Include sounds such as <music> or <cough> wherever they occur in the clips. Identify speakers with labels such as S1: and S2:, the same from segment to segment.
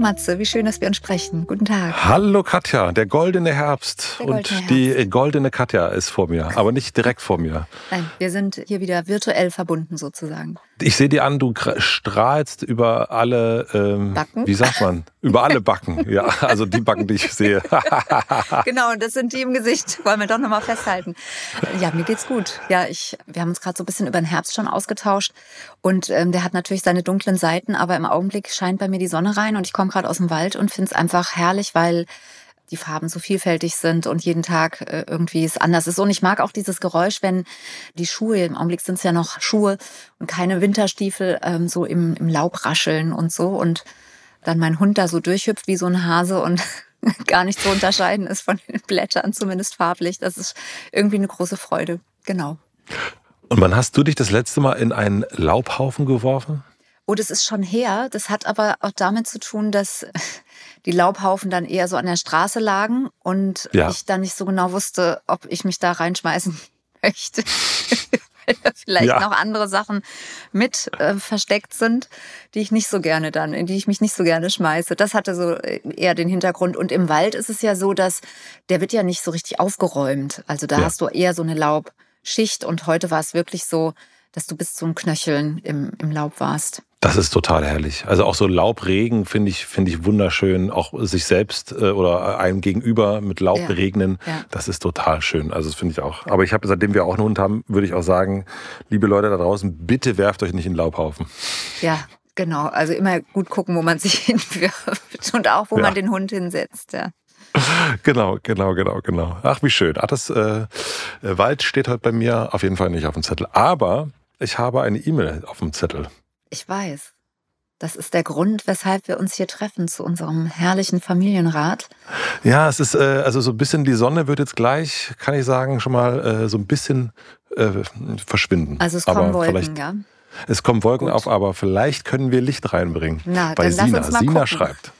S1: Matze, wie schön, dass wir uns sprechen. Guten Tag.
S2: Hallo Katja, der goldene Herbst. Der goldene und Herbst. die goldene Katja ist vor mir, aber nicht direkt vor mir.
S1: Nein, wir sind hier wieder virtuell verbunden sozusagen.
S2: Ich sehe dir an, du strahlst über alle ähm, Backen. Wie sagt man? Über alle Backen. <laughs> Ja, also die Backen, die ich sehe. <laughs> <laughs>
S1: genau, das sind die im Gesicht. Wollen wir doch nochmal festhalten. Ja, mir geht's gut. Ja, ich, wir haben uns gerade so ein bisschen über den Herbst schon ausgetauscht. Und ähm, der hat natürlich seine dunklen Seiten, aber im Augenblick scheint bei mir die Sonne rein und ich komme gerade aus dem Wald und finde es einfach herrlich, weil die Farben so vielfältig sind und jeden Tag äh, irgendwie es anders ist. Und ich mag auch dieses Geräusch, wenn die Schuhe, im Augenblick sind es ja noch Schuhe und keine Winterstiefel, ähm, so im, im Laub rascheln und so. Und dann mein Hund da so durchhüpft wie so ein Hase und <laughs> gar nicht zu unterscheiden ist von den Blättern, zumindest farblich. Das ist irgendwie eine große Freude. Genau.
S2: Und wann hast du dich das letzte Mal in einen Laubhaufen geworfen?
S1: Oh, das ist schon her. Das hat aber auch damit zu tun, dass <laughs> die Laubhaufen dann eher so an der Straße lagen und ja. ich dann nicht so genau wusste, ob ich mich da reinschmeißen <laughs> möchte. <laughs> Weil da vielleicht ja. noch andere Sachen mit äh, versteckt sind, die ich nicht so gerne dann, in die ich mich nicht so gerne schmeiße. Das hatte so äh, eher den Hintergrund. Und im Wald ist es ja so, dass der wird ja nicht so richtig aufgeräumt. Also da ja. hast du eher so eine Laubschicht und heute war es wirklich so, dass du bis zum Knöcheln im, im Laub warst.
S2: Das ist total herrlich. Also auch so Laubregen finde ich, finde ich wunderschön. Auch sich selbst äh, oder einem gegenüber mit Laub ja, beregnen, ja. das ist total schön. Also das finde ich auch. Aber ich habe, seitdem wir auch einen Hund haben, würde ich auch sagen, liebe Leute da draußen, bitte werft euch nicht in den Laubhaufen.
S1: Ja, genau. Also immer gut gucken, wo man sich <laughs> hinwirft und auch, wo ja. man den Hund hinsetzt. Ja.
S2: Genau, genau, genau, genau. Ach, wie schön. Ach, das äh, Wald steht heute bei mir auf jeden Fall nicht auf dem Zettel. Aber ich habe eine E-Mail auf dem Zettel.
S1: Ich weiß. Das ist der Grund, weshalb wir uns hier treffen zu unserem herrlichen Familienrat.
S2: Ja, es ist äh, also so ein bisschen die Sonne wird jetzt gleich, kann ich sagen, schon mal äh, so ein bisschen äh, verschwinden.
S1: Also es kommen aber Wolken, ja.
S2: Es kommen Wolken Gut. auf, aber vielleicht können wir Licht reinbringen. Na, Bei Sina. Sina gucken. schreibt.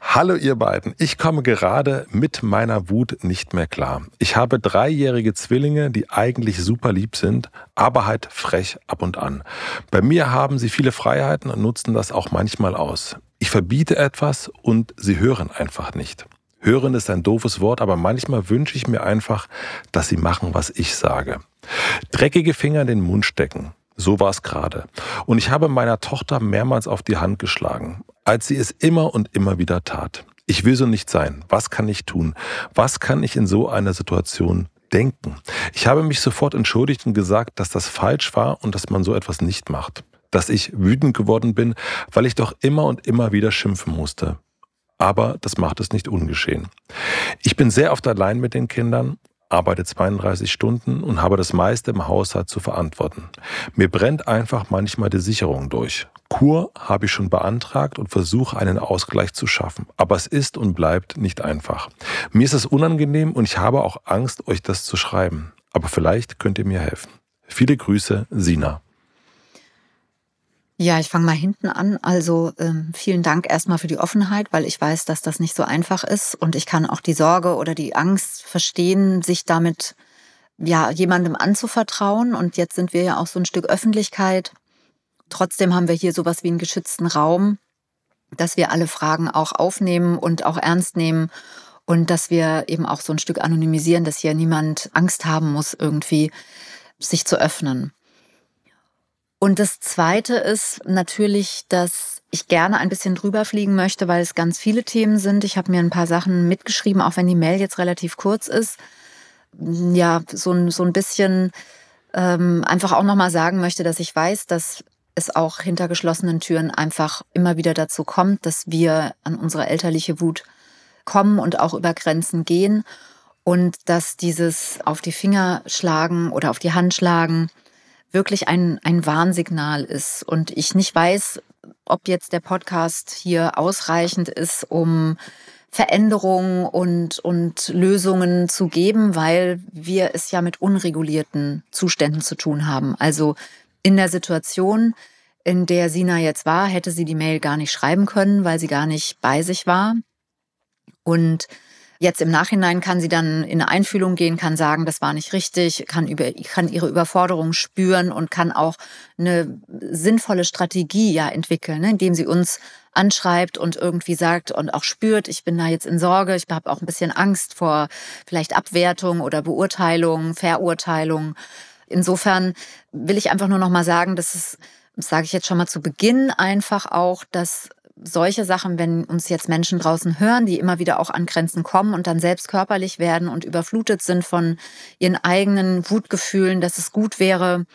S2: Hallo ihr beiden, ich komme gerade mit meiner Wut nicht mehr klar. Ich habe dreijährige Zwillinge, die eigentlich super lieb sind, aber halt frech ab und an. Bei mir haben sie viele Freiheiten und nutzen das auch manchmal aus. Ich verbiete etwas und sie hören einfach nicht. Hören ist ein doofes Wort, aber manchmal wünsche ich mir einfach, dass sie machen, was ich sage. Dreckige Finger in den Mund stecken. So war es gerade. Und ich habe meiner Tochter mehrmals auf die Hand geschlagen als sie es immer und immer wieder tat. Ich will so nicht sein. Was kann ich tun? Was kann ich in so einer Situation denken? Ich habe mich sofort entschuldigt und gesagt, dass das falsch war und dass man so etwas nicht macht. Dass ich wütend geworden bin, weil ich doch immer und immer wieder schimpfen musste. Aber das macht es nicht ungeschehen. Ich bin sehr oft allein mit den Kindern arbeite 32 Stunden und habe das meiste im Haushalt zu verantworten. Mir brennt einfach manchmal die Sicherung durch. Kur habe ich schon beantragt und versuche einen Ausgleich zu schaffen. Aber es ist und bleibt nicht einfach. Mir ist es unangenehm und ich habe auch Angst, euch das zu schreiben. Aber vielleicht könnt ihr mir helfen. Viele Grüße, Sina.
S1: Ja, ich fange mal hinten an. Also ähm, vielen Dank erstmal für die Offenheit, weil ich weiß, dass das nicht so einfach ist und ich kann auch die Sorge oder die Angst verstehen, sich damit ja jemandem anzuvertrauen. Und jetzt sind wir ja auch so ein Stück Öffentlichkeit. Trotzdem haben wir hier sowas wie einen geschützten Raum, dass wir alle Fragen auch aufnehmen und auch ernst nehmen und dass wir eben auch so ein Stück anonymisieren, dass hier niemand Angst haben muss, irgendwie sich zu öffnen. Und das Zweite ist natürlich, dass ich gerne ein bisschen drüber fliegen möchte, weil es ganz viele Themen sind. Ich habe mir ein paar Sachen mitgeschrieben, auch wenn die Mail jetzt relativ kurz ist. Ja, so ein, so ein bisschen ähm, einfach auch nochmal sagen möchte, dass ich weiß, dass es auch hinter geschlossenen Türen einfach immer wieder dazu kommt, dass wir an unsere elterliche Wut kommen und auch über Grenzen gehen und dass dieses auf die Finger schlagen oder auf die Hand schlagen wirklich ein, ein Warnsignal ist und ich nicht weiß, ob jetzt der Podcast hier ausreichend ist, um Veränderungen und, und Lösungen zu geben, weil wir es ja mit unregulierten Zuständen zu tun haben. Also in der Situation, in der Sina jetzt war, hätte sie die Mail gar nicht schreiben können, weil sie gar nicht bei sich war. Und Jetzt im Nachhinein kann sie dann in eine Einfühlung gehen, kann sagen, das war nicht richtig, kann, über, kann ihre Überforderung spüren und kann auch eine sinnvolle Strategie ja entwickeln, ne, indem sie uns anschreibt und irgendwie sagt und auch spürt, ich bin da jetzt in Sorge, ich habe auch ein bisschen Angst vor vielleicht Abwertung oder Beurteilung, Verurteilung. Insofern will ich einfach nur noch mal sagen, dass es das sage ich jetzt schon mal zu Beginn einfach auch, dass solche Sachen, wenn uns jetzt Menschen draußen hören, die immer wieder auch an Grenzen kommen und dann selbst körperlich werden und überflutet sind von ihren eigenen Wutgefühlen, dass es gut wäre,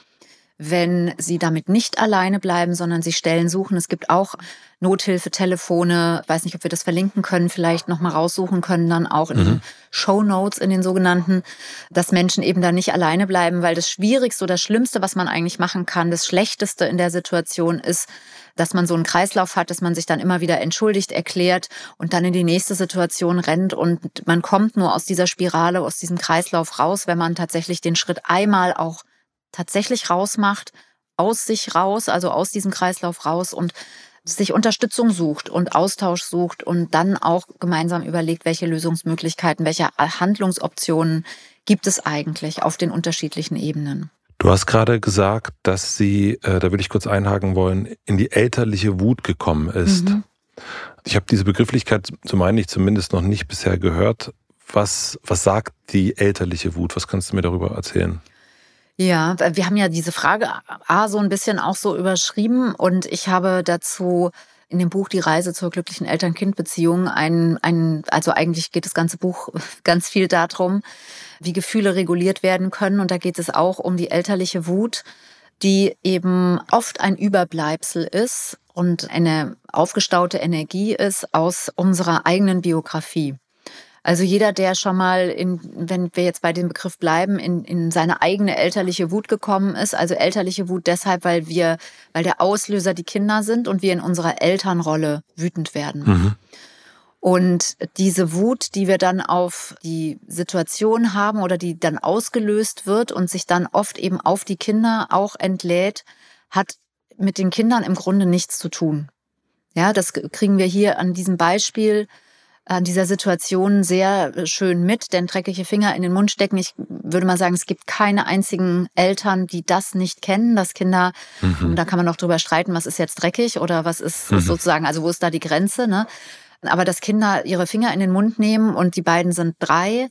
S1: wenn sie damit nicht alleine bleiben, sondern sie Stellen suchen. Es gibt auch Nothilfetelefone. Ich weiß nicht, ob wir das verlinken können, vielleicht nochmal raussuchen können, dann auch in mhm. den Show Notes, in den sogenannten, dass Menschen eben da nicht alleine bleiben, weil das Schwierigste oder das Schlimmste, was man eigentlich machen kann, das Schlechteste in der Situation ist, dass man so einen Kreislauf hat, dass man sich dann immer wieder entschuldigt, erklärt und dann in die nächste Situation rennt und man kommt nur aus dieser Spirale, aus diesem Kreislauf raus, wenn man tatsächlich den Schritt einmal auch tatsächlich rausmacht, aus sich raus, also aus diesem Kreislauf raus und sich Unterstützung sucht und Austausch sucht und dann auch gemeinsam überlegt, welche Lösungsmöglichkeiten, welche Handlungsoptionen gibt es eigentlich auf den unterschiedlichen Ebenen.
S2: Du hast gerade gesagt, dass sie, äh, da würde ich kurz einhaken wollen, in die elterliche Wut gekommen ist. Mhm. Ich habe diese Begrifflichkeit, so meine ich zumindest, noch nicht bisher gehört. Was, was sagt die elterliche Wut? Was kannst du mir darüber erzählen?
S1: Ja, wir haben ja diese Frage A so ein bisschen auch so überschrieben und ich habe dazu in dem Buch Die Reise zur glücklichen Eltern-Kind-Beziehung ein, ein, also eigentlich geht das ganze Buch <laughs> ganz viel darum, wie Gefühle reguliert werden können. Und da geht es auch um die elterliche Wut, die eben oft ein Überbleibsel ist und eine aufgestaute Energie ist aus unserer eigenen Biografie. Also jeder, der schon mal, in, wenn wir jetzt bei dem Begriff bleiben, in, in seine eigene elterliche Wut gekommen ist, also elterliche Wut deshalb, weil wir, weil der Auslöser die Kinder sind und wir in unserer Elternrolle wütend werden. Mhm. Und diese Wut, die wir dann auf die Situation haben oder die dann ausgelöst wird und sich dann oft eben auf die Kinder auch entlädt, hat mit den Kindern im Grunde nichts zu tun. Ja, das kriegen wir hier an diesem Beispiel an dieser Situation sehr schön mit, denn dreckige Finger in den Mund stecken. Ich würde mal sagen, es gibt keine einzigen Eltern, die das nicht kennen, dass Kinder, mhm. da kann man noch drüber streiten, was ist jetzt dreckig oder was ist mhm. sozusagen, also wo ist da die Grenze, ne? Aber dass Kinder ihre Finger in den Mund nehmen und die beiden sind drei,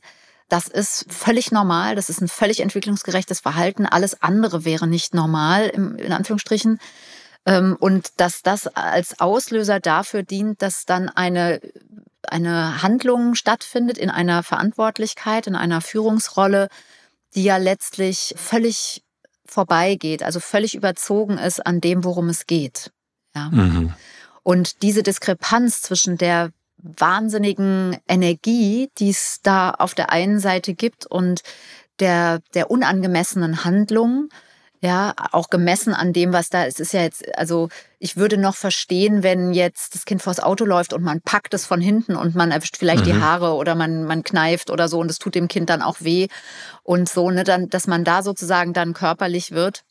S1: das ist völlig normal, das ist ein völlig entwicklungsgerechtes Verhalten. Alles andere wäre nicht normal, in Anführungsstrichen. Ähm, und dass das als Auslöser dafür dient, dass dann eine eine Handlung stattfindet in einer Verantwortlichkeit, in einer Führungsrolle, die ja letztlich völlig vorbeigeht, also völlig überzogen ist an dem, worum es geht. Ja. Mhm. Und diese Diskrepanz zwischen der wahnsinnigen Energie, die es da auf der einen Seite gibt und der, der unangemessenen Handlung, ja, auch gemessen an dem, was da ist. Ist ja jetzt, also ich würde noch verstehen, wenn jetzt das Kind vors Auto läuft und man packt es von hinten und man erwischt vielleicht mhm. die Haare oder man, man kneift oder so und es tut dem Kind dann auch weh und so, ne, dann, dass man da sozusagen dann körperlich wird.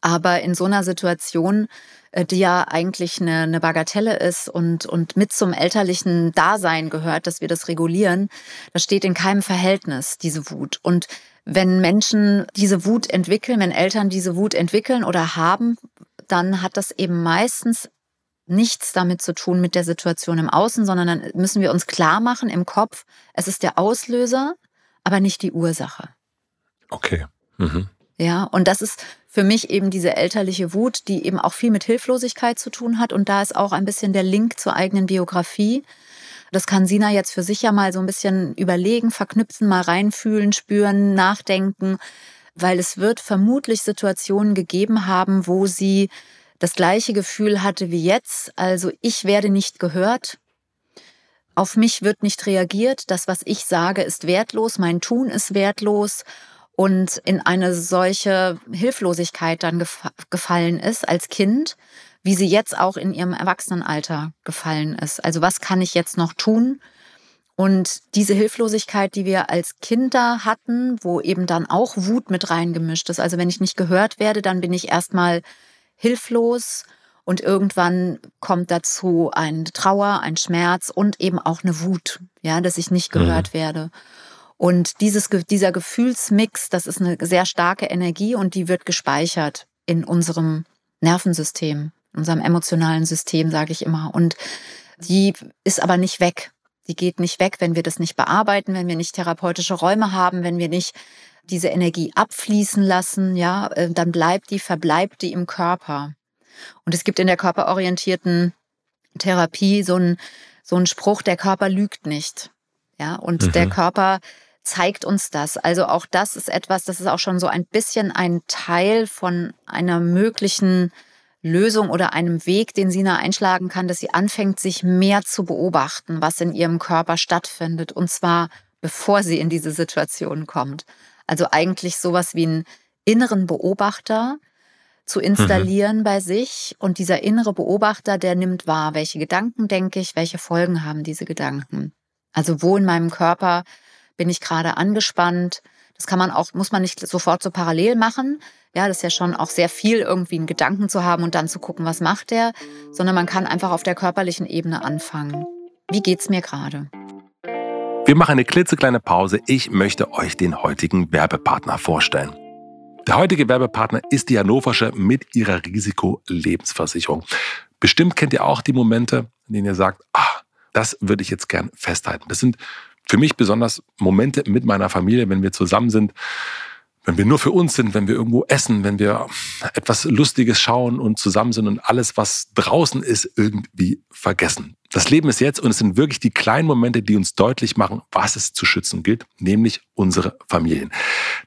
S1: Aber in so einer Situation, die ja eigentlich eine, eine Bagatelle ist und, und mit zum elterlichen Dasein gehört, dass wir das regulieren, das steht in keinem Verhältnis, diese Wut. Und wenn Menschen diese Wut entwickeln, wenn Eltern diese Wut entwickeln oder haben, dann hat das eben meistens nichts damit zu tun mit der Situation im Außen, sondern dann müssen wir uns klar machen im Kopf, es ist der Auslöser, aber nicht die Ursache.
S2: Okay. Mhm.
S1: Ja, und das ist für mich eben diese elterliche Wut, die eben auch viel mit Hilflosigkeit zu tun hat. Und da ist auch ein bisschen der Link zur eigenen Biografie. Das kann Sina jetzt für sich ja mal so ein bisschen überlegen, verknüpfen, mal reinfühlen, spüren, nachdenken, weil es wird vermutlich Situationen gegeben haben, wo sie das gleiche Gefühl hatte wie jetzt. Also ich werde nicht gehört. auf mich wird nicht reagiert, das, was ich sage, ist wertlos, mein Tun ist wertlos und in eine solche Hilflosigkeit dann gefallen ist als Kind, wie sie jetzt auch in ihrem Erwachsenenalter gefallen ist. Also was kann ich jetzt noch tun? Und diese Hilflosigkeit, die wir als Kinder hatten, wo eben dann auch Wut mit reingemischt ist. Also wenn ich nicht gehört werde, dann bin ich erstmal hilflos und irgendwann kommt dazu ein Trauer, ein Schmerz und eben auch eine Wut, ja, dass ich nicht gehört mhm. werde. Und dieses, dieser Gefühlsmix, das ist eine sehr starke Energie und die wird gespeichert in unserem Nervensystem, in unserem emotionalen System, sage ich immer. Und die ist aber nicht weg. Die geht nicht weg, wenn wir das nicht bearbeiten, wenn wir nicht therapeutische Räume haben, wenn wir nicht diese Energie abfließen lassen, ja, äh, dann bleibt die, verbleibt die im Körper. Und es gibt in der körperorientierten Therapie so einen, so einen Spruch, der Körper lügt nicht. Ja, und mhm. der Körper zeigt uns das. Also auch das ist etwas, das ist auch schon so ein bisschen ein Teil von einer möglichen Lösung oder einem Weg, den Sina einschlagen kann, dass sie anfängt, sich mehr zu beobachten, was in ihrem Körper stattfindet. Und zwar bevor sie in diese Situation kommt. Also eigentlich sowas wie einen inneren Beobachter zu installieren mhm. bei sich. Und dieser innere Beobachter, der nimmt wahr, welche Gedanken denke ich, welche Folgen haben diese Gedanken. Also wo in meinem Körper bin ich gerade angespannt. Das kann man auch, muss man nicht sofort so parallel machen. Ja, das ist ja schon auch sehr viel, irgendwie einen Gedanken zu haben und dann zu gucken, was macht der, sondern man kann einfach auf der körperlichen Ebene anfangen. Wie geht's mir gerade?
S2: Wir machen eine klitzekleine Pause. Ich möchte euch den heutigen Werbepartner vorstellen. Der heutige Werbepartner ist die Hannoversche mit ihrer Risikolebensversicherung. Bestimmt kennt ihr auch die Momente, in denen ihr sagt, ah, das würde ich jetzt gern festhalten. Das sind für mich besonders Momente mit meiner Familie, wenn wir zusammen sind, wenn wir nur für uns sind, wenn wir irgendwo essen, wenn wir etwas Lustiges schauen und zusammen sind und alles, was draußen ist, irgendwie vergessen. Das Leben ist jetzt und es sind wirklich die kleinen Momente, die uns deutlich machen, was es zu schützen gilt, nämlich unsere Familien.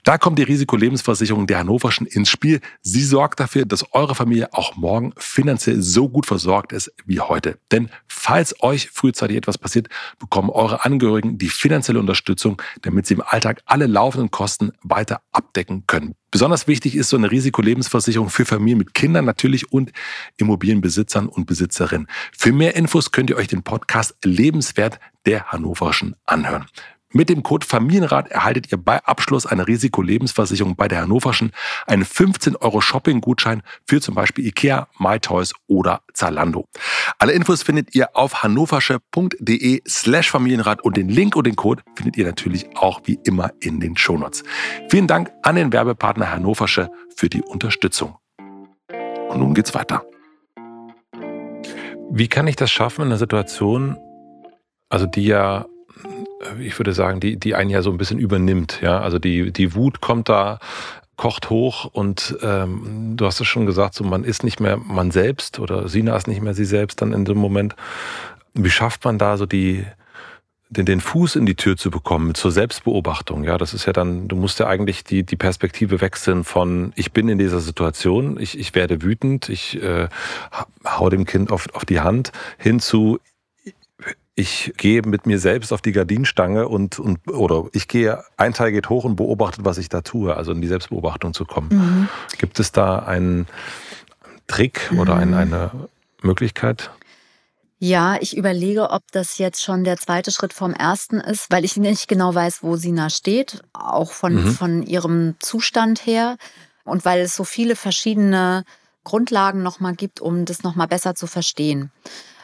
S2: Da kommt die Risikolebensversicherung der Hannoverschen ins Spiel. Sie sorgt dafür, dass eure Familie auch morgen finanziell so gut versorgt ist wie heute. Denn falls euch frühzeitig etwas passiert, bekommen eure Angehörigen die finanzielle Unterstützung, damit sie im Alltag alle laufenden Kosten weiter abdecken können. Besonders wichtig ist so eine Risikolebensversicherung für Familien mit Kindern natürlich und Immobilienbesitzern und Besitzerinnen. Für mehr Infos könnt ihr euch den Podcast Lebenswert der Hannoverschen anhören. Mit dem Code Familienrat erhaltet ihr bei Abschluss einer Risikolebensversicherung bei der Hannoverschen einen 15 Euro Shopping-Gutschein für zum Beispiel Ikea, MyToys oder Zalando. Alle Infos findet ihr auf hannoversche.de slash Familienrat und den Link und den Code findet ihr natürlich auch wie immer in den Shownotes. Vielen Dank an den Werbepartner Hannoversche für die Unterstützung. Und nun geht's weiter. Wie kann ich das schaffen in einer Situation, also die ja ich würde sagen, die, die einen ja so ein bisschen übernimmt. Ja, also die, die Wut kommt da, kocht hoch und ähm, du hast es schon gesagt, so man ist nicht mehr man selbst oder Sina ist nicht mehr sie selbst dann in dem Moment. Wie schafft man da so die, den, den Fuß in die Tür zu bekommen zur Selbstbeobachtung. Ja, das ist ja dann, du musst ja eigentlich die, die Perspektive wechseln von ich bin in dieser Situation, ich, ich werde wütend, ich äh, hau dem Kind auf, auf die Hand, hin zu ich gehe mit mir selbst auf die Gardinenstange und, und oder ich gehe, ein Teil geht hoch und beobachtet, was ich da tue, also in die Selbstbeobachtung zu kommen. Mhm. Gibt es da einen Trick oder ein, mhm. eine Möglichkeit?
S1: Ja, ich überlege, ob das jetzt schon der zweite Schritt vom ersten ist, weil ich nicht genau weiß, wo Sina steht, auch von, mhm. von ihrem Zustand her und weil es so viele verschiedene Grundlagen nochmal gibt, um das nochmal besser zu verstehen.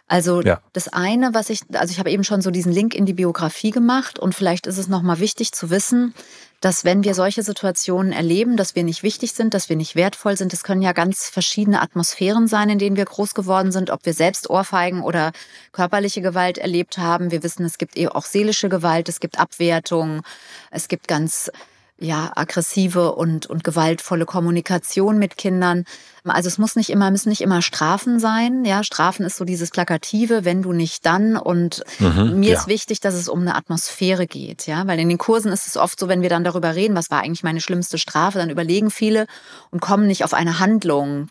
S1: Also ja. das eine, was ich, also ich habe eben schon so diesen Link in die Biografie gemacht und vielleicht ist es nochmal wichtig zu wissen, dass wenn wir solche Situationen erleben, dass wir nicht wichtig sind, dass wir nicht wertvoll sind, das können ja ganz verschiedene Atmosphären sein, in denen wir groß geworden sind, ob wir selbst Ohrfeigen oder körperliche Gewalt erlebt haben. Wir wissen, es gibt eben auch seelische Gewalt, es gibt Abwertung, es gibt ganz ja, aggressive und, und gewaltvolle Kommunikation mit Kindern. Also es muss nicht immer, müssen nicht immer Strafen sein. Ja, Strafen ist so dieses Plakative, wenn du nicht dann. Und mhm, mir ja. ist wichtig, dass es um eine Atmosphäre geht. Ja, weil in den Kursen ist es oft so, wenn wir dann darüber reden, was war eigentlich meine schlimmste Strafe, dann überlegen viele und kommen nicht auf eine Handlung,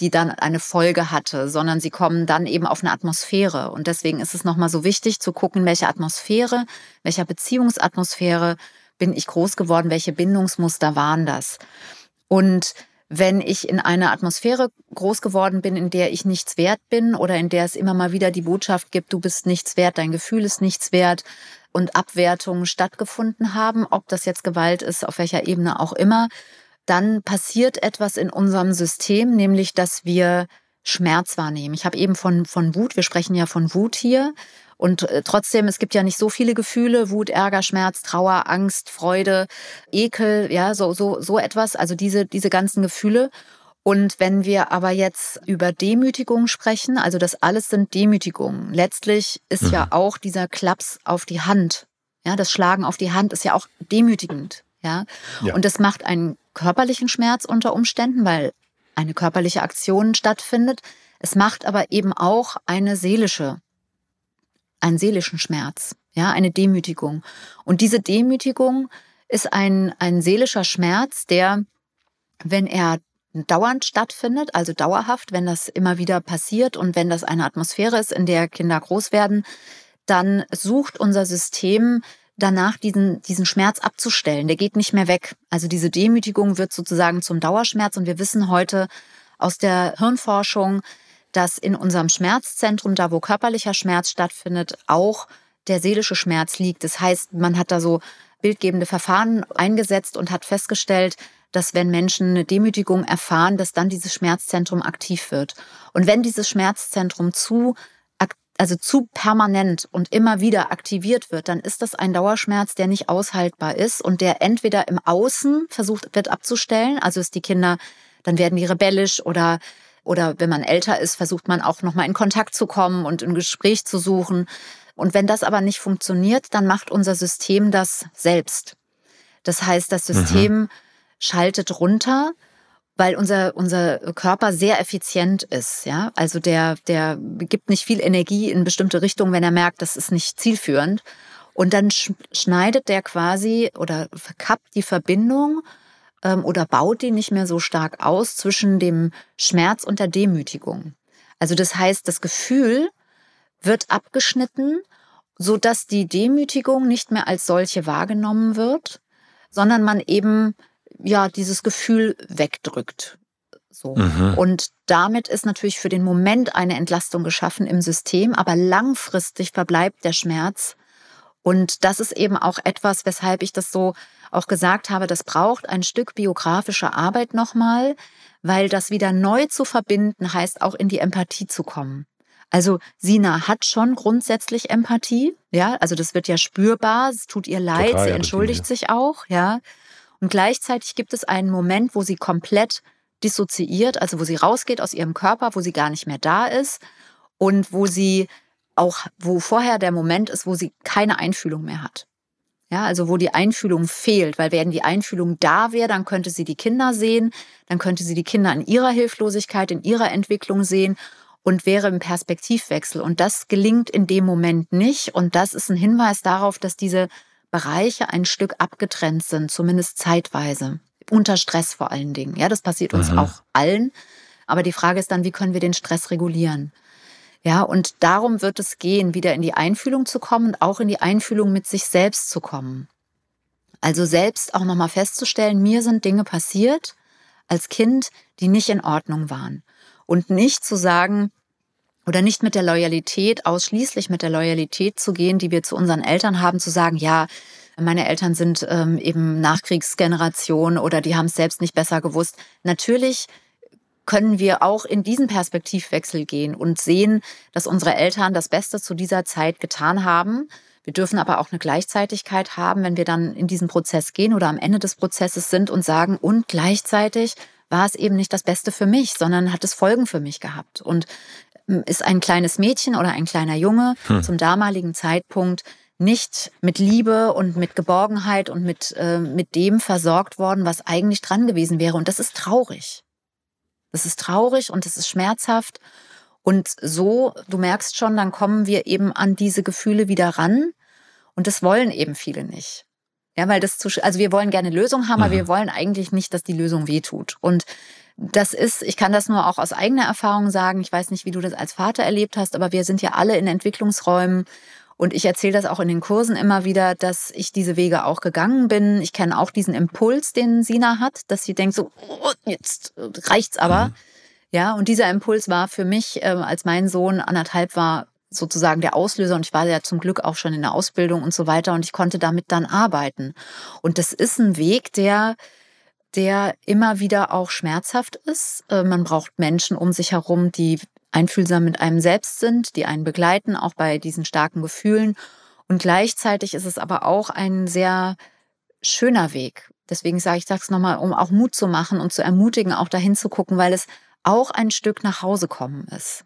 S1: die dann eine Folge hatte, sondern sie kommen dann eben auf eine Atmosphäre. Und deswegen ist es nochmal so wichtig zu gucken, welche Atmosphäre, welcher Beziehungsatmosphäre bin ich groß geworden, welche Bindungsmuster waren das? Und wenn ich in einer Atmosphäre groß geworden bin, in der ich nichts wert bin oder in der es immer mal wieder die Botschaft gibt, du bist nichts wert, dein Gefühl ist nichts wert und Abwertungen stattgefunden haben, ob das jetzt Gewalt ist, auf welcher Ebene auch immer, dann passiert etwas in unserem System, nämlich dass wir Schmerz wahrnehmen. Ich habe eben von, von Wut, wir sprechen ja von Wut hier. Und äh, trotzdem, es gibt ja nicht so viele Gefühle, Wut, Ärger, Schmerz, Trauer, Angst, Freude, Ekel, ja, so, so, so etwas, also diese, diese ganzen Gefühle. Und wenn wir aber jetzt über Demütigung sprechen, also das alles sind Demütigungen. Letztlich ist mhm. ja auch dieser Klaps auf die Hand, ja, das Schlagen auf die Hand ist ja auch demütigend, ja. ja. Und das macht einen körperlichen Schmerz unter Umständen, weil eine körperliche Aktion stattfindet. Es macht aber eben auch eine seelische einen seelischen Schmerz, ja, eine Demütigung. Und diese Demütigung ist ein, ein seelischer Schmerz, der, wenn er dauernd stattfindet, also dauerhaft, wenn das immer wieder passiert und wenn das eine Atmosphäre ist, in der Kinder groß werden, dann sucht unser System danach, diesen, diesen Schmerz abzustellen. Der geht nicht mehr weg. Also diese Demütigung wird sozusagen zum Dauerschmerz und wir wissen heute aus der Hirnforschung, dass in unserem Schmerzzentrum, da wo körperlicher Schmerz stattfindet, auch der seelische Schmerz liegt. Das heißt, man hat da so bildgebende Verfahren eingesetzt und hat festgestellt, dass wenn Menschen eine Demütigung erfahren, dass dann dieses Schmerzzentrum aktiv wird. Und wenn dieses Schmerzzentrum zu also zu permanent und immer wieder aktiviert wird, dann ist das ein Dauerschmerz, der nicht aushaltbar ist und der entweder im Außen versucht wird abzustellen, also ist die Kinder, dann werden die rebellisch oder oder wenn man älter ist, versucht man auch nochmal in Kontakt zu kommen und ein Gespräch zu suchen. Und wenn das aber nicht funktioniert, dann macht unser System das selbst. Das heißt, das System mhm. schaltet runter, weil unser, unser Körper sehr effizient ist. Ja? Also der, der gibt nicht viel Energie in bestimmte Richtungen, wenn er merkt, das ist nicht zielführend. Und dann schneidet der quasi oder verkappt die Verbindung ähm, oder baut die nicht mehr so stark aus zwischen dem Schmerz und der Demütigung. Also das heißt, das Gefühl wird abgeschnitten, so dass die Demütigung nicht mehr als solche wahrgenommen wird, sondern man eben ja dieses Gefühl wegdrückt. So. Mhm. Und damit ist natürlich für den Moment eine Entlastung geschaffen im System, aber langfristig verbleibt der Schmerz. Und das ist eben auch etwas, weshalb ich das so auch gesagt habe, das braucht ein Stück biografische Arbeit nochmal, weil das wieder neu zu verbinden heißt, auch in die Empathie zu kommen. Also Sina hat schon grundsätzlich Empathie, ja, also das wird ja spürbar, es tut ihr leid, Total, sie entschuldigt sich auch, ja. Und gleichzeitig gibt es einen Moment, wo sie komplett dissoziiert, also wo sie rausgeht aus ihrem Körper, wo sie gar nicht mehr da ist und wo sie auch, wo vorher der Moment ist, wo sie keine Einfühlung mehr hat. Ja, also wo die Einfühlung fehlt, weil wenn die Einfühlung da wäre, dann könnte sie die Kinder sehen, dann könnte sie die Kinder in ihrer Hilflosigkeit, in ihrer Entwicklung sehen und wäre im Perspektivwechsel. Und das gelingt in dem Moment nicht. Und das ist ein Hinweis darauf, dass diese Bereiche ein Stück abgetrennt sind, zumindest zeitweise. Unter Stress vor allen Dingen. Ja, das passiert uns mhm. auch allen. Aber die Frage ist dann, wie können wir den Stress regulieren? Ja, und darum wird es gehen, wieder in die Einfühlung zu kommen und auch in die Einfühlung mit sich selbst zu kommen. Also selbst auch nochmal festzustellen, mir sind Dinge passiert als Kind, die nicht in Ordnung waren. Und nicht zu sagen, oder nicht mit der Loyalität, ausschließlich mit der Loyalität zu gehen, die wir zu unseren Eltern haben, zu sagen, ja, meine Eltern sind ähm, eben Nachkriegsgeneration oder die haben es selbst nicht besser gewusst. Natürlich können wir auch in diesen Perspektivwechsel gehen und sehen, dass unsere Eltern das Beste zu dieser Zeit getan haben. Wir dürfen aber auch eine Gleichzeitigkeit haben, wenn wir dann in diesen Prozess gehen oder am Ende des Prozesses sind und sagen, und gleichzeitig war es eben nicht das Beste für mich, sondern hat es Folgen für mich gehabt. Und ähm, ist ein kleines Mädchen oder ein kleiner Junge hm. zum damaligen Zeitpunkt nicht mit Liebe und mit Geborgenheit und mit, äh, mit dem versorgt worden, was eigentlich dran gewesen wäre. Und das ist traurig. Das ist traurig und das ist schmerzhaft. Und so, du merkst schon, dann kommen wir eben an diese Gefühle wieder ran. Und das wollen eben viele nicht. Ja, weil das zu, also wir wollen gerne Lösungen haben, mhm. aber wir wollen eigentlich nicht, dass die Lösung wehtut. Und das ist, ich kann das nur auch aus eigener Erfahrung sagen. Ich weiß nicht, wie du das als Vater erlebt hast, aber wir sind ja alle in Entwicklungsräumen und ich erzähle das auch in den Kursen immer wieder, dass ich diese Wege auch gegangen bin. Ich kenne auch diesen Impuls, den Sina hat, dass sie denkt so, oh, jetzt reicht's aber. Mhm. Ja, und dieser Impuls war für mich, äh, als mein Sohn anderthalb war, sozusagen der Auslöser und ich war ja zum Glück auch schon in der Ausbildung und so weiter und ich konnte damit dann arbeiten. Und das ist ein Weg, der der immer wieder auch schmerzhaft ist. Äh, man braucht Menschen um sich herum, die einfühlsam mit einem selbst sind, die einen begleiten, auch bei diesen starken Gefühlen. Und gleichzeitig ist es aber auch ein sehr schöner Weg. Deswegen sage ich das nochmal, um auch Mut zu machen und zu ermutigen, auch dahin zu gucken, weil es auch ein Stück nach Hause kommen ist.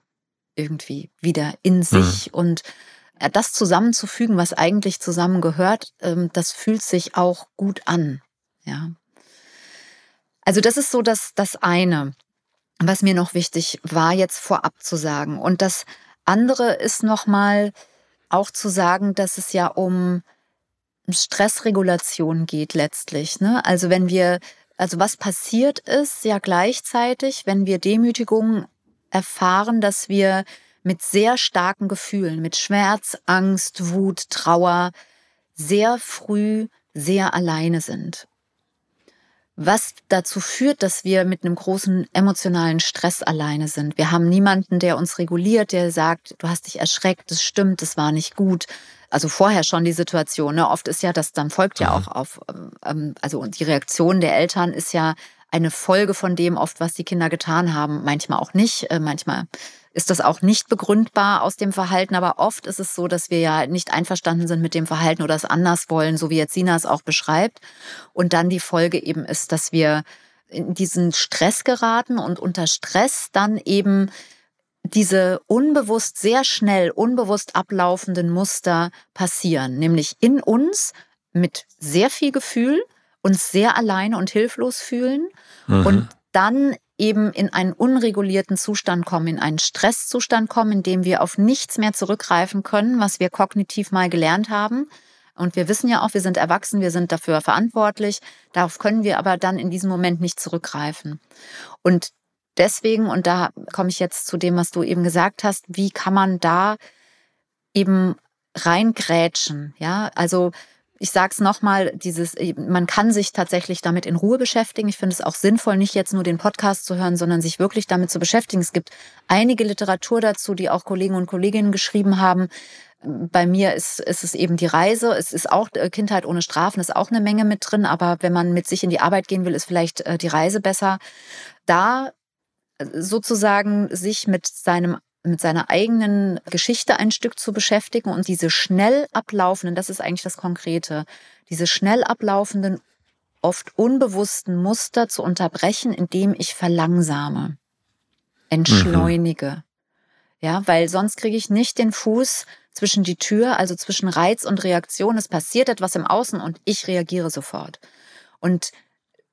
S1: Irgendwie wieder in sich mhm. und äh, das zusammenzufügen, was eigentlich zusammengehört, ähm, das fühlt sich auch gut an. Ja. Also das ist so das, das eine was mir noch wichtig war, jetzt vorab zu sagen. Und das andere ist nochmal auch zu sagen, dass es ja um Stressregulation geht letztlich. Ne? Also wenn wir, also was passiert ist ja gleichzeitig, wenn wir Demütigung erfahren, dass wir mit sehr starken Gefühlen, mit Schmerz, Angst, Wut, Trauer sehr früh sehr alleine sind was dazu führt, dass wir mit einem großen emotionalen Stress alleine sind. Wir haben niemanden, der uns reguliert, der sagt, du hast dich erschreckt, das stimmt, das war nicht gut. Also vorher schon die Situation. Ne? Oft ist ja das, dann folgt ja auch auf, ähm, also die Reaktion der Eltern ist ja eine Folge von dem oft, was die Kinder getan haben. Manchmal auch nicht. Äh, manchmal ist das auch nicht begründbar aus dem Verhalten, aber oft ist es so, dass wir ja nicht einverstanden sind mit dem Verhalten oder es anders wollen, so wie jetzt Sina es auch beschreibt. Und dann die Folge eben ist, dass wir in diesen Stress geraten und unter Stress dann eben diese unbewusst, sehr schnell, unbewusst ablaufenden Muster passieren, nämlich in uns mit sehr viel Gefühl, uns sehr alleine und hilflos fühlen mhm. und dann eben in einen unregulierten Zustand kommen, in einen Stresszustand kommen, in dem wir auf nichts mehr zurückgreifen können, was wir kognitiv mal gelernt haben. Und wir wissen ja auch, wir sind erwachsen, wir sind dafür verantwortlich. Darauf können wir aber dann in diesem Moment nicht zurückgreifen. Und deswegen, und da komme ich jetzt zu dem, was du eben gesagt hast, wie kann man da eben reingrätschen? Ja, also ich sage es nochmal, dieses, äh, man kann sich tatsächlich damit in Ruhe beschäftigen. Ich finde es auch sinnvoll, nicht jetzt nur den Podcast zu hören, sondern sich wirklich damit zu beschäftigen. Es gibt einige Literatur dazu, die auch Kollegen und Kolleginnen geschrieben haben. Bei mir ist, ist es eben die Reise. Es ist auch äh, Kindheit ohne Strafen, ist auch eine Menge mit drin. Aber wenn man mit sich in die Arbeit gehen will, ist vielleicht äh, die Reise besser. Da sozusagen sich mit seinem mit seiner eigenen Geschichte ein Stück zu beschäftigen und diese schnell ablaufenden, das ist eigentlich das Konkrete, diese schnell ablaufenden, oft unbewussten Muster zu unterbrechen, indem ich verlangsame, entschleunige. Mhm. Ja, weil sonst kriege ich nicht den Fuß zwischen die Tür, also zwischen Reiz und Reaktion. Es passiert etwas im Außen und ich reagiere sofort. Und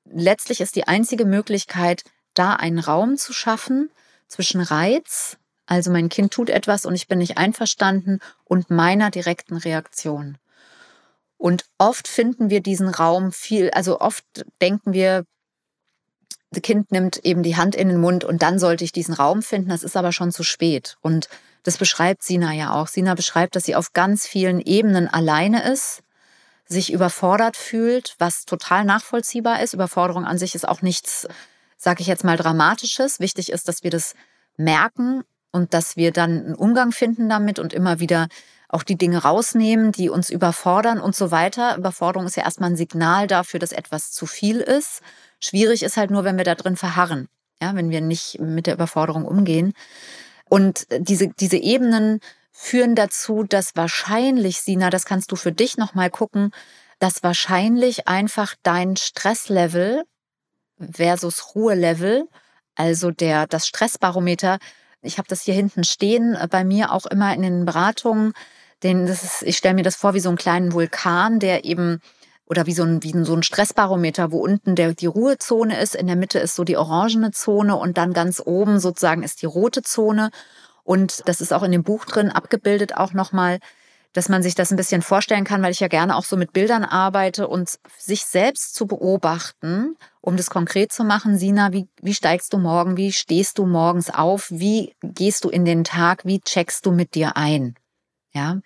S1: letztlich ist die einzige Möglichkeit, da einen Raum zu schaffen zwischen Reiz also mein Kind tut etwas und ich bin nicht einverstanden und meiner direkten Reaktion. Und oft finden wir diesen Raum viel, also oft denken wir, das Kind nimmt eben die Hand in den Mund und dann sollte ich diesen Raum finden. Das ist aber schon zu spät. Und das beschreibt Sina ja auch. Sina beschreibt, dass sie auf ganz vielen Ebenen alleine ist, sich überfordert fühlt, was total nachvollziehbar ist. Überforderung an sich ist auch nichts, sage ich jetzt mal, Dramatisches. Wichtig ist, dass wir das merken und dass wir dann einen Umgang finden damit und immer wieder auch die Dinge rausnehmen, die uns überfordern und so weiter. Überforderung ist ja erstmal ein Signal dafür, dass etwas zu viel ist. Schwierig ist halt nur, wenn wir da drin verharren, ja, wenn wir nicht mit der Überforderung umgehen. Und diese, diese Ebenen führen dazu, dass wahrscheinlich, Sina, das kannst du für dich nochmal gucken, dass wahrscheinlich einfach dein Stresslevel versus Ruhelevel, also der, das Stressbarometer, ich habe das hier hinten stehen, äh, bei mir auch immer in den Beratungen, Den, das ist, ich stelle mir das vor wie so einen kleinen Vulkan, der eben oder wie so ein, wie so ein Stressbarometer, wo unten der, die Ruhezone ist, in der Mitte ist so die orangene Zone und dann ganz oben sozusagen ist die rote Zone. Und das ist auch in dem Buch drin abgebildet auch nochmal, dass man sich das ein bisschen vorstellen kann, weil ich ja gerne auch so mit Bildern arbeite und sich selbst zu beobachten, um das konkret zu machen. Sina, wie, wie steigst du morgen? Wie stehst du morgens auf? Wie gehst du in den Tag? Wie checkst du mit dir ein? Ja.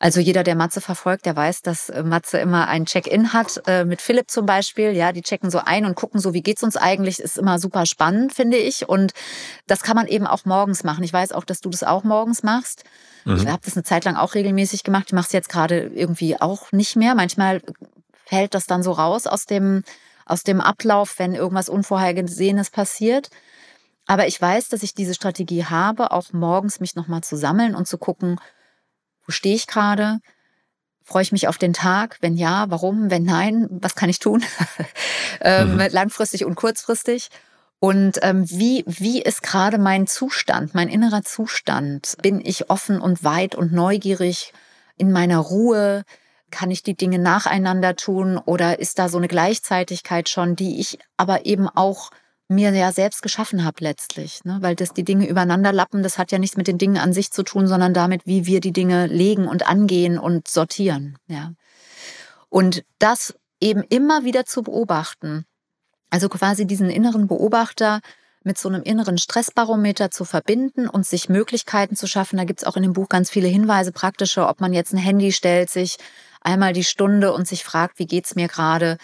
S1: Also jeder, der Matze verfolgt, der weiß, dass äh, Matze immer ein Check-in hat, äh, mit Philipp zum Beispiel. Ja, die checken so ein und gucken so, wie geht's uns eigentlich, ist immer super spannend, finde ich. Und das kann man eben auch morgens machen. Ich weiß auch, dass du das auch morgens machst. Mhm. Ich habe das eine Zeit lang auch regelmäßig gemacht. Ich mache es jetzt gerade irgendwie auch nicht mehr. Manchmal fällt das dann so raus aus dem, aus dem Ablauf, wenn irgendwas Unvorhergesehenes passiert. Aber ich weiß, dass ich diese Strategie habe, auch morgens mich nochmal zu sammeln und zu gucken, wo stehe ich gerade? Freue ich mich auf den Tag? Wenn ja, warum? Wenn nein, was kann ich tun? <laughs> ähm, mhm. Langfristig und kurzfristig. Und ähm, wie, wie ist gerade mein Zustand, mein innerer Zustand? Bin ich offen und weit und neugierig in meiner Ruhe? Kann ich die Dinge nacheinander tun? Oder ist da so eine Gleichzeitigkeit schon, die ich aber eben auch mir ja selbst geschaffen habe letztlich? Ne? Weil das die Dinge übereinander lappen, das hat ja nichts mit den Dingen an sich zu tun, sondern damit, wie wir die Dinge legen und angehen und sortieren. Ja. Und das eben immer wieder zu beobachten also quasi diesen inneren Beobachter mit so einem inneren Stressbarometer zu verbinden und sich Möglichkeiten zu schaffen. Da gibt's auch in dem Buch ganz viele Hinweise, praktische, ob man jetzt ein Handy stellt, sich einmal die Stunde und sich fragt, wie geht's mir gerade?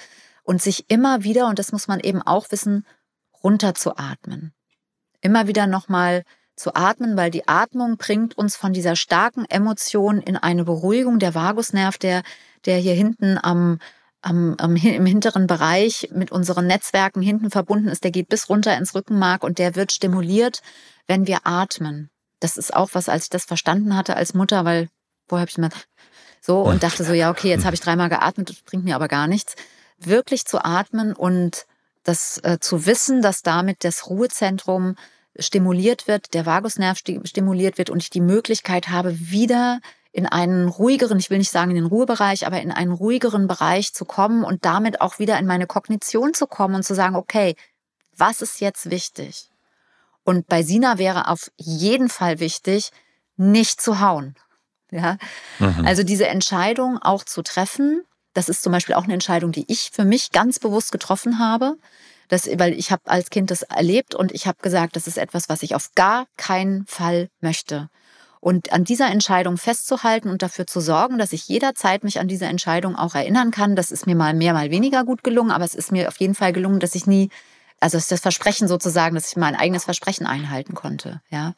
S1: Und sich immer wieder, und das muss man eben auch wissen, runterzuatmen. Immer wieder nochmal zu atmen, weil die Atmung bringt uns von dieser starken Emotion in eine Beruhigung. Der Vagusnerv, der, der hier hinten am, am, am, im hinteren Bereich mit unseren Netzwerken hinten verbunden ist, der geht bis runter ins Rückenmark und der wird stimuliert, wenn wir atmen. Das ist auch was, als ich das verstanden hatte als Mutter, weil vorher habe ich mal so und dachte so, ja, okay, jetzt habe ich dreimal geatmet, das bringt mir aber gar nichts. Wirklich zu atmen und das äh, zu wissen, dass damit das Ruhezentrum stimuliert wird, der Vagusnerv stimuliert wird und ich die Möglichkeit habe, wieder in einen ruhigeren, ich will nicht sagen in den Ruhebereich, aber in einen ruhigeren Bereich zu kommen und damit auch wieder in meine Kognition zu kommen und zu sagen, okay, was ist jetzt wichtig? Und bei Sina wäre auf jeden Fall wichtig, nicht zu hauen. Ja, mhm. also diese Entscheidung auch zu treffen, das ist zum Beispiel auch eine Entscheidung, die ich für mich ganz bewusst getroffen habe. Das, weil ich habe als Kind das erlebt und ich habe gesagt, das ist etwas, was ich auf gar keinen Fall möchte. Und an dieser Entscheidung festzuhalten und dafür zu sorgen, dass ich jederzeit mich an diese Entscheidung auch erinnern kann, das ist mir mal mehr, mal weniger gut gelungen, aber es ist mir auf jeden Fall gelungen, dass ich nie also das Versprechen sozusagen, dass ich mein eigenes Versprechen einhalten konnte, ja.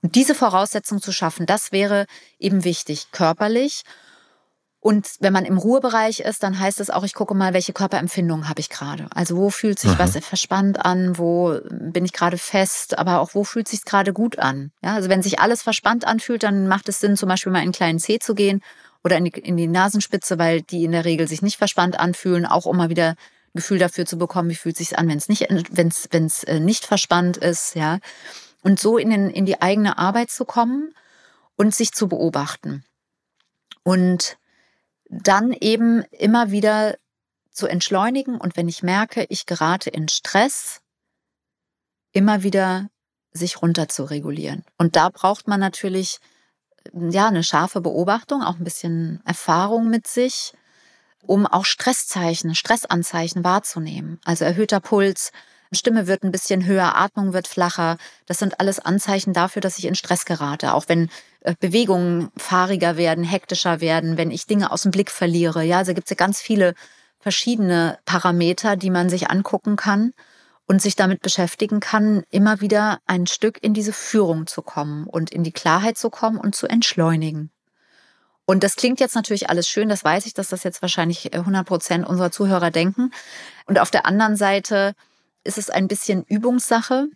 S1: Und diese Voraussetzung zu schaffen, das wäre eben wichtig, körperlich und wenn man im Ruhebereich ist, dann heißt es auch, ich gucke mal, welche Körperempfindungen habe ich gerade. Also wo fühlt sich mhm. was verspannt an, wo bin ich gerade fest, aber auch wo fühlt sich gerade gut an. Ja, also wenn sich alles verspannt anfühlt, dann macht es Sinn, zum Beispiel mal in einen kleinen Zeh zu gehen oder in die, in die Nasenspitze, weil die in der Regel sich nicht verspannt anfühlen, auch um mal wieder ein Gefühl dafür zu bekommen, wie fühlt sich an, wenn es nicht, wenn es, wenn es äh, nicht verspannt ist, ja. Und so in, den, in die eigene Arbeit zu kommen und sich zu beobachten. Und dann eben immer wieder zu entschleunigen und wenn ich merke, ich gerate in Stress, immer wieder sich runter zu regulieren. Und da braucht man natürlich ja eine scharfe Beobachtung, auch ein bisschen Erfahrung mit sich, um auch Stresszeichen, Stressanzeichen wahrzunehmen. Also erhöhter Puls, Stimme wird ein bisschen höher, Atmung wird flacher. Das sind alles Anzeichen dafür, dass ich in Stress gerate. Auch wenn äh, Bewegungen fahriger werden, hektischer werden, wenn ich Dinge aus dem Blick verliere. Ja, also gibt es ja ganz viele verschiedene Parameter, die man sich angucken kann und sich damit beschäftigen kann, immer wieder ein Stück in diese Führung zu kommen und in die Klarheit zu kommen und zu entschleunigen. Und das klingt jetzt natürlich alles schön, das weiß ich, dass das jetzt wahrscheinlich 100 Prozent unserer Zuhörer denken. Und auf der anderen Seite ist es ein bisschen Übungssache.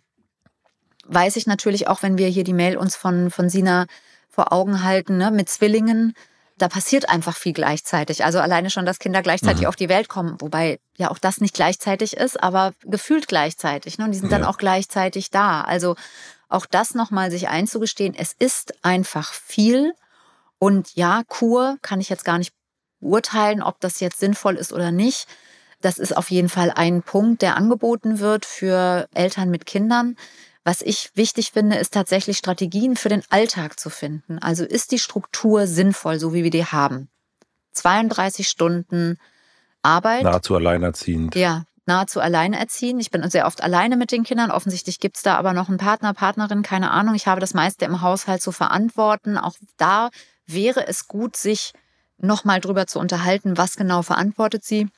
S1: Weiß ich natürlich auch, wenn wir hier die Mail uns von, von Sina vor Augen halten, ne, mit Zwillingen, da passiert einfach viel gleichzeitig. Also alleine schon, dass Kinder gleichzeitig mhm. auf die Welt kommen, wobei ja auch das nicht gleichzeitig ist, aber gefühlt gleichzeitig. Ne? Und die sind ja. dann auch gleichzeitig da. Also auch das nochmal sich einzugestehen, es ist einfach viel Und ja, Kur kann ich jetzt gar nicht beurteilen, ob das jetzt sinnvoll ist oder nicht. Das ist auf jeden Fall ein Punkt, der angeboten wird für Eltern mit Kindern. Was ich wichtig finde, ist tatsächlich Strategien für den Alltag zu finden. Also ist die Struktur sinnvoll, so wie wir die haben? 32 Stunden Arbeit.
S2: Nahezu alleinerziehend.
S1: Ja, nahezu alleinerziehend. Ich bin sehr oft alleine mit den Kindern. Offensichtlich gibt es da aber noch einen Partner, Partnerin, keine Ahnung. Ich habe das meiste im Haushalt zu verantworten. Auch da wäre es gut, sich nochmal drüber zu unterhalten, was genau verantwortet sie.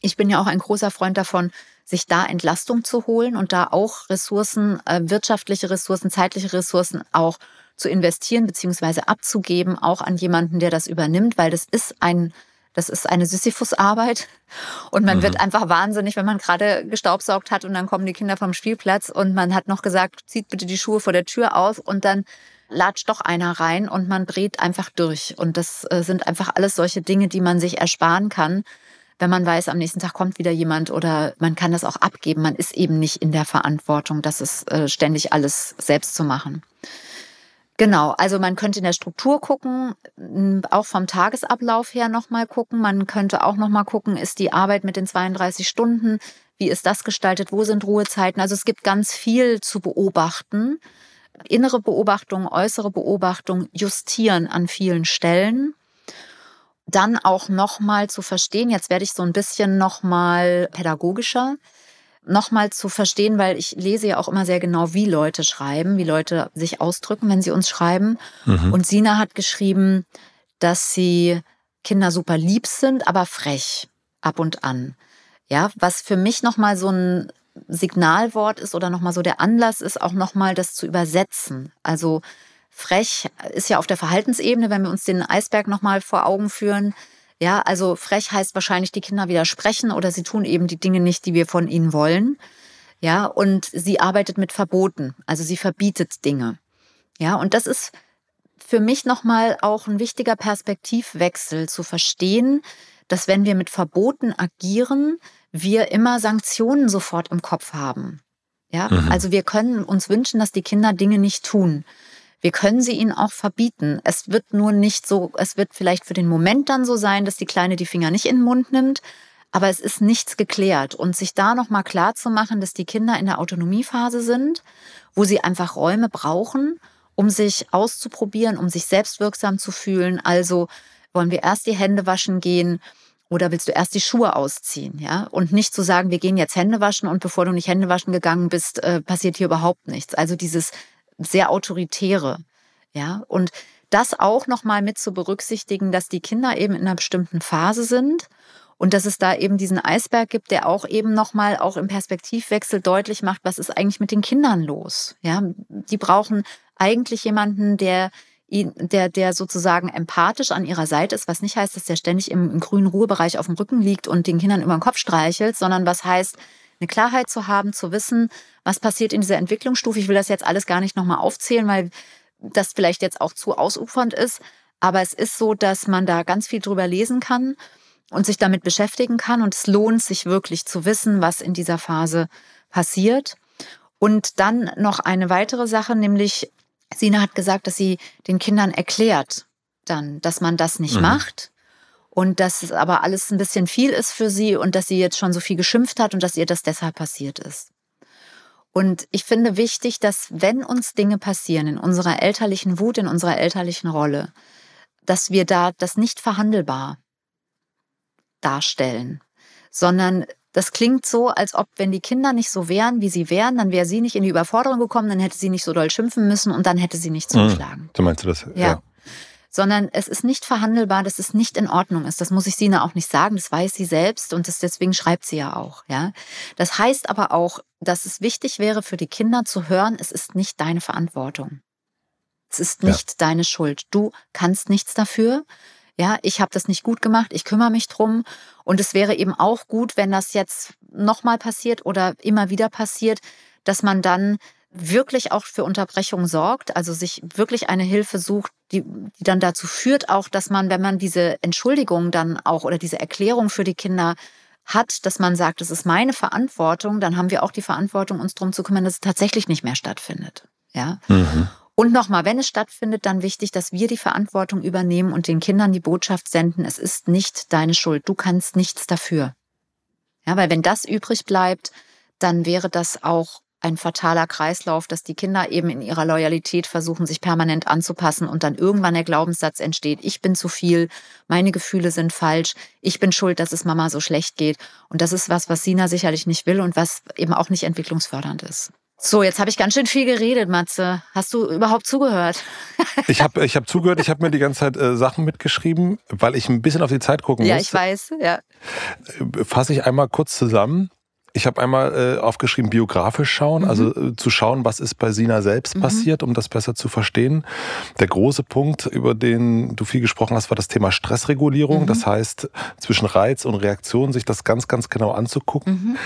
S1: Ich bin ja auch ein großer Freund davon, sich da Entlastung zu holen und da auch Ressourcen, äh, wirtschaftliche Ressourcen, zeitliche Ressourcen auch zu investieren beziehungsweise abzugeben, auch an jemanden, der das übernimmt, weil das ist ein das ist eine Sisyphus-Arbeit und man mhm. wird einfach wahnsinnig, wenn man gerade gestaubsaugt hat und dann kommen die Kinder vom Spielplatz und man hat noch gesagt, zieht bitte die Schuhe vor der Tür aus und dann latscht doch einer rein und man dreht einfach durch. Und das äh, sind einfach alles solche Dinge, die man sich ersparen kann, wenn man weiß, am nächsten Tag kommt wieder jemand oder man kann das auch abgeben. Man ist eben nicht in der Verantwortung, das ist äh, ständig alles selbst zu machen. Genau, also man könnte in der Struktur gucken, auch vom Tagesablauf her nochmal gucken. Man könnte auch nochmal gucken, ist die Arbeit mit den 32 Stunden, wie ist das gestaltet, wo sind Ruhezeiten? Also es gibt ganz viel zu beobachten. Innere Beobachtung, äußere Beobachtung, justieren an vielen Stellen. Dann auch nochmal zu verstehen, jetzt werde ich so ein bisschen nochmal pädagogischer nochmal zu verstehen, weil ich lese ja auch immer sehr genau, wie Leute schreiben, wie Leute sich ausdrücken, wenn sie uns schreiben. Mhm. Und Sina hat geschrieben, dass sie Kinder super lieb sind, aber frech ab und an. Ja, was für mich nochmal so ein Signalwort ist oder nochmal so der Anlass ist, auch nochmal das zu übersetzen. Also frech ist ja auf der Verhaltensebene, wenn wir uns den Eisberg nochmal vor Augen führen, ja, also frech heißt wahrscheinlich, die Kinder widersprechen oder sie tun eben die Dinge nicht, die wir von ihnen wollen. Ja, und sie arbeitet mit Verboten, also sie verbietet Dinge. Ja, und das ist für mich nochmal auch ein wichtiger Perspektivwechsel zu verstehen, dass wenn wir mit Verboten agieren, wir immer Sanktionen sofort im Kopf haben. Ja, mhm. also wir können uns wünschen, dass die Kinder Dinge nicht tun. Wir können sie ihnen auch verbieten. Es wird nur nicht so, es wird vielleicht für den Moment dann so sein, dass die Kleine die Finger nicht in den Mund nimmt, aber es ist nichts geklärt. Und sich da nochmal klar zu machen, dass die Kinder in der Autonomiephase sind, wo sie einfach Räume brauchen, um sich auszuprobieren, um sich selbstwirksam zu fühlen. Also wollen wir erst die Hände waschen gehen, oder willst du erst die Schuhe ausziehen, ja? Und nicht zu sagen, wir gehen jetzt Hände waschen und bevor du nicht Hände waschen gegangen bist, äh, passiert hier überhaupt nichts. Also dieses sehr autoritäre. Ja, und das auch nochmal mit zu berücksichtigen, dass die Kinder eben in einer bestimmten Phase sind und dass es da eben diesen Eisberg gibt, der auch eben nochmal auch im Perspektivwechsel deutlich macht, was ist eigentlich mit den Kindern los? Ja, die brauchen eigentlich jemanden, der der, der sozusagen empathisch an ihrer Seite ist, was nicht heißt, dass der ständig im, im grünen Ruhebereich auf dem Rücken liegt und den Kindern über den Kopf streichelt, sondern was heißt, eine Klarheit zu haben, zu wissen, was passiert in dieser Entwicklungsstufe. Ich will das jetzt alles gar nicht nochmal aufzählen, weil das vielleicht jetzt auch zu ausufernd ist. Aber es ist so, dass man da ganz viel drüber lesen kann und sich damit beschäftigen kann. Und es lohnt sich wirklich zu wissen, was in dieser Phase passiert. Und dann noch eine weitere Sache, nämlich Sina hat gesagt, dass sie den Kindern erklärt dann, dass man das nicht mhm. macht und dass es aber alles ein bisschen viel ist für sie und dass sie jetzt schon so viel geschimpft hat und dass ihr das deshalb passiert ist. Und ich finde wichtig, dass wenn uns Dinge passieren in unserer elterlichen Wut, in unserer elterlichen Rolle, dass wir da das nicht verhandelbar darstellen, sondern das klingt so, als ob, wenn die Kinder nicht so wären, wie sie wären, dann wäre sie nicht in die Überforderung gekommen, dann hätte sie nicht so doll schimpfen müssen und dann hätte sie nicht zugeschlagen.
S2: Du meinst das?
S1: Ja. ja sondern es ist nicht verhandelbar, dass es nicht in Ordnung ist. Das muss ich Sina auch nicht sagen, das weiß sie selbst und das, deswegen schreibt sie ja auch. Ja, das heißt aber auch, dass es wichtig wäre für die Kinder zu hören, es ist nicht deine Verantwortung. Es ist nicht ja. deine Schuld. Du kannst nichts dafür. Ja, ich habe das nicht gut gemacht, ich kümmere mich drum. Und es wäre eben auch gut, wenn das jetzt nochmal passiert oder immer wieder passiert, dass man dann wirklich auch für Unterbrechung sorgt, also sich wirklich eine Hilfe sucht, die, die dann dazu führt auch, dass man, wenn man diese Entschuldigung dann auch oder diese Erklärung für die Kinder hat, dass man sagt, das ist meine Verantwortung, dann haben wir auch die Verantwortung, uns darum zu kümmern, dass es tatsächlich nicht mehr stattfindet. Ja. Mhm. Und nochmal, wenn es stattfindet, dann wichtig, dass wir die Verantwortung übernehmen und den Kindern die Botschaft senden, es ist nicht deine Schuld, du kannst nichts dafür. Ja, weil wenn das übrig bleibt, dann wäre das auch ein fataler Kreislauf, dass die Kinder eben in ihrer Loyalität versuchen, sich permanent anzupassen und dann irgendwann der Glaubenssatz entsteht, ich bin zu viel, meine Gefühle sind falsch, ich bin schuld, dass es Mama so schlecht geht. Und das ist was, was Sina sicherlich nicht will und was eben auch nicht entwicklungsfördernd ist. So, jetzt habe ich ganz schön viel geredet, Matze. Hast du überhaupt zugehört? <laughs>
S2: ich habe ich hab zugehört, ich habe mir die ganze Zeit äh, Sachen mitgeschrieben, weil ich ein bisschen auf die Zeit gucken
S1: ja,
S2: muss.
S1: Ja, ich weiß, ja.
S2: Äh, fasse ich einmal kurz zusammen. Ich habe einmal äh, aufgeschrieben, biografisch schauen, mhm. also äh, zu schauen, was ist bei Sina selbst mhm. passiert, um das besser zu verstehen. Der große Punkt, über den du viel gesprochen hast, war das Thema Stressregulierung. Mhm. Das heißt, zwischen Reiz und Reaktion sich das ganz, ganz genau anzugucken. Mhm.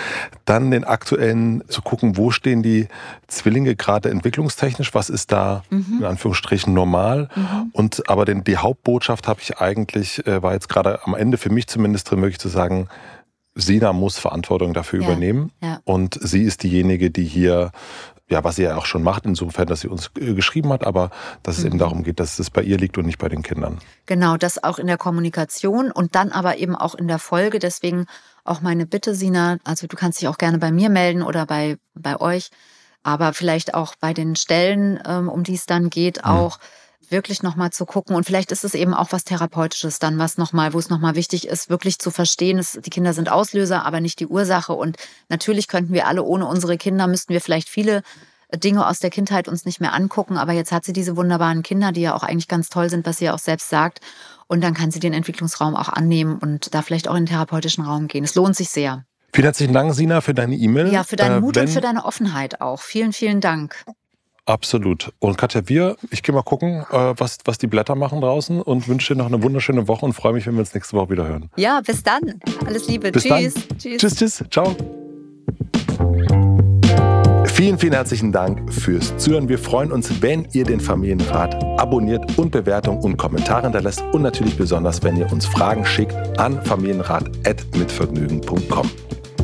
S2: Dann den aktuellen zu gucken, wo stehen die Zwillinge gerade entwicklungstechnisch, was ist da mhm. in Anführungsstrichen normal. Mhm. Und aber den, die Hauptbotschaft habe ich eigentlich, äh, war jetzt gerade am Ende für mich zumindest drin, möglich zu sagen, Sina muss Verantwortung dafür ja, übernehmen. Ja. Und sie ist diejenige, die hier, ja, was sie ja auch schon macht, insofern, dass sie uns äh, geschrieben hat, aber dass es mhm. eben darum geht, dass es bei ihr liegt und nicht bei den Kindern.
S1: Genau, das auch in der Kommunikation und dann aber eben auch in der Folge. Deswegen auch meine Bitte, Sina, also du kannst dich auch gerne bei mir melden oder bei, bei euch, aber vielleicht auch bei den Stellen, ähm, um die es dann geht, mhm. Wirklich nochmal zu gucken. Und vielleicht ist es eben auch was Therapeutisches dann, was nochmal, wo es nochmal wichtig ist, wirklich zu verstehen, dass die Kinder sind Auslöser, aber nicht die Ursache. Und natürlich könnten wir alle ohne unsere Kinder, müssten wir vielleicht viele Dinge aus der Kindheit uns nicht mehr angucken. Aber jetzt hat sie diese wunderbaren Kinder, die ja auch eigentlich ganz toll sind, was sie ja auch selbst sagt. Und dann kann sie den Entwicklungsraum auch annehmen und da vielleicht auch in den therapeutischen Raum gehen. Es lohnt sich sehr.
S2: Vielen herzlichen Dank, Sina, für deine E-Mail.
S1: Ja, für deinen äh, Mut und für deine Offenheit auch. Vielen, vielen Dank.
S2: Absolut. Und Katja, wir, ich gehe mal gucken, äh, was, was die Blätter machen draußen und wünsche dir noch eine wunderschöne Woche und freue mich, wenn wir uns nächste Woche wieder hören.
S1: Ja, bis dann. Alles Liebe.
S2: Bis tschüss. Dann. Tschüss. Tschüss, tschüss. Ciao. Vielen, vielen herzlichen Dank fürs Zuhören. Wir freuen uns, wenn ihr den Familienrat abonniert und Bewertung und Kommentare hinterlässt und natürlich besonders, wenn ihr uns Fragen schickt an familienrat.mitvergnügen.com.